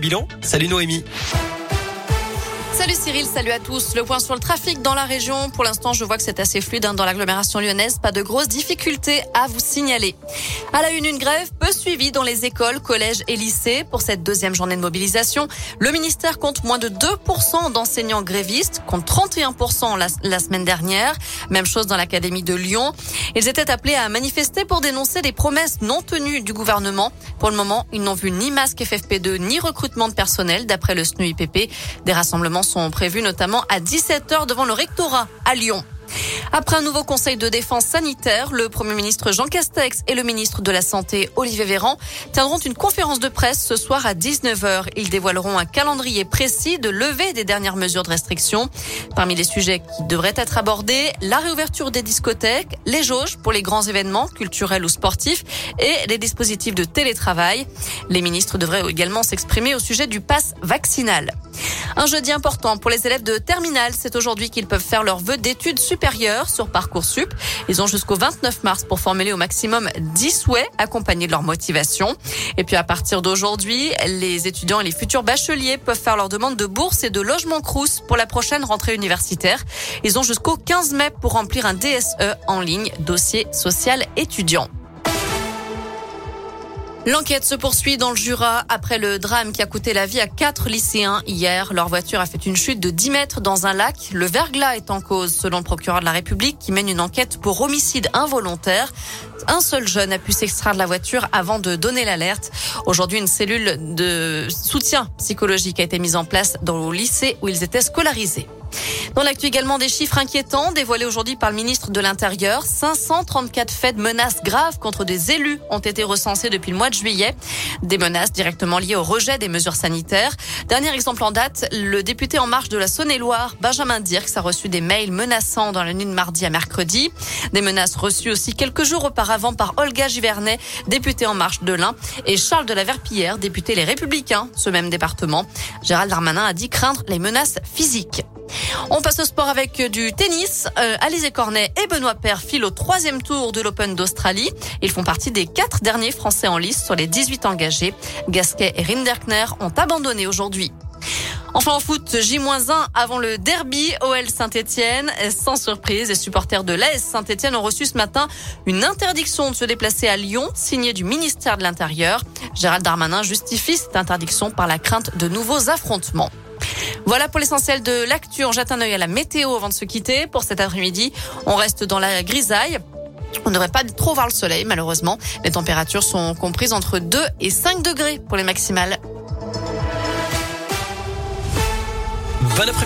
Bilan, salut Noémie. Salut Cyril, salut à tous. Le point sur le trafic dans la région. Pour l'instant, je vois que c'est assez fluide hein, dans l'agglomération lyonnaise. Pas de grosses difficultés à vous signaler. À la une, une grève peu suivie dans les écoles, collèges et lycées. Pour cette deuxième journée de mobilisation, le ministère compte moins de 2% d'enseignants grévistes, contre 31% la, la semaine dernière. Même chose dans l'académie de Lyon. Ils étaient appelés à manifester pour dénoncer des promesses non tenues du gouvernement. Pour le moment, ils n'ont vu ni masque FFP2 ni recrutement de personnel, d'après le SNUIPP. Des rassemblements sont prévus notamment à 17h devant le rectorat à Lyon. Après un nouveau conseil de défense sanitaire, le Premier ministre Jean Castex et le ministre de la Santé Olivier Véran tiendront une conférence de presse ce soir à 19h. Ils dévoileront un calendrier précis de levée des dernières mesures de restriction. Parmi les sujets qui devraient être abordés, la réouverture des discothèques, les jauges pour les grands événements culturels ou sportifs et les dispositifs de télétravail. Les ministres devraient également s'exprimer au sujet du pass vaccinal. Un jeudi important pour les élèves de terminale. C'est aujourd'hui qu'ils peuvent faire leur vœu d'études supérieures sur Parcoursup. Ils ont jusqu'au 29 mars pour formuler au maximum 10 souhaits accompagnés de leur motivation. Et puis à partir d'aujourd'hui, les étudiants et les futurs bacheliers peuvent faire leur demande de bourse et de logement crous pour la prochaine rentrée universitaire. Ils ont jusqu'au 15 mai pour remplir un DSE en ligne, dossier social étudiant. L'enquête se poursuit dans le Jura après le drame qui a coûté la vie à quatre lycéens hier. Leur voiture a fait une chute de 10 mètres dans un lac. Le verglas est en cause selon le procureur de la République qui mène une enquête pour homicide involontaire. Un seul jeune a pu s'extraire de la voiture avant de donner l'alerte. Aujourd'hui, une cellule de soutien psychologique a été mise en place dans le lycée où ils étaient scolarisés. Dans l'actu également des chiffres inquiétants dévoilés aujourd'hui par le ministre de l'Intérieur. 534 faits de menaces graves contre des élus ont été recensés depuis le mois de juillet. Des menaces directement liées au rejet des mesures sanitaires. Dernier exemple en date, le député en marche de la Saône-et-Loire, Benjamin Dirks, a reçu des mails menaçants dans la nuit de mardi à mercredi. Des menaces reçues aussi quelques jours auparavant par Olga Givernet, députée en marche de l'Ain, et Charles de la Verpillière, député Les Républicains, ce même département. Gérald Darmanin a dit craindre les menaces physiques. Passe au sport avec du tennis. Euh, Alizé Cornet et Benoît Paire filent au troisième tour de l'Open d'Australie. Ils font partie des quatre derniers Français en lice sur les 18 engagés. Gasquet et Rinderkner ont abandonné aujourd'hui. Enfin en foot, J-1 avant le derby OL Saint-Etienne. Sans surprise, les supporters de l'AS Saint-Etienne ont reçu ce matin une interdiction de se déplacer à Lyon, signée du ministère de l'Intérieur. Gérald Darmanin justifie cette interdiction par la crainte de nouveaux affrontements. Voilà pour l'essentiel de l'actu. On jette un œil à la météo avant de se quitter. Pour cet après-midi, on reste dans la grisaille. On ne devrait pas trop voir le soleil, malheureusement. Les températures sont comprises entre 2 et 5 degrés pour les maximales.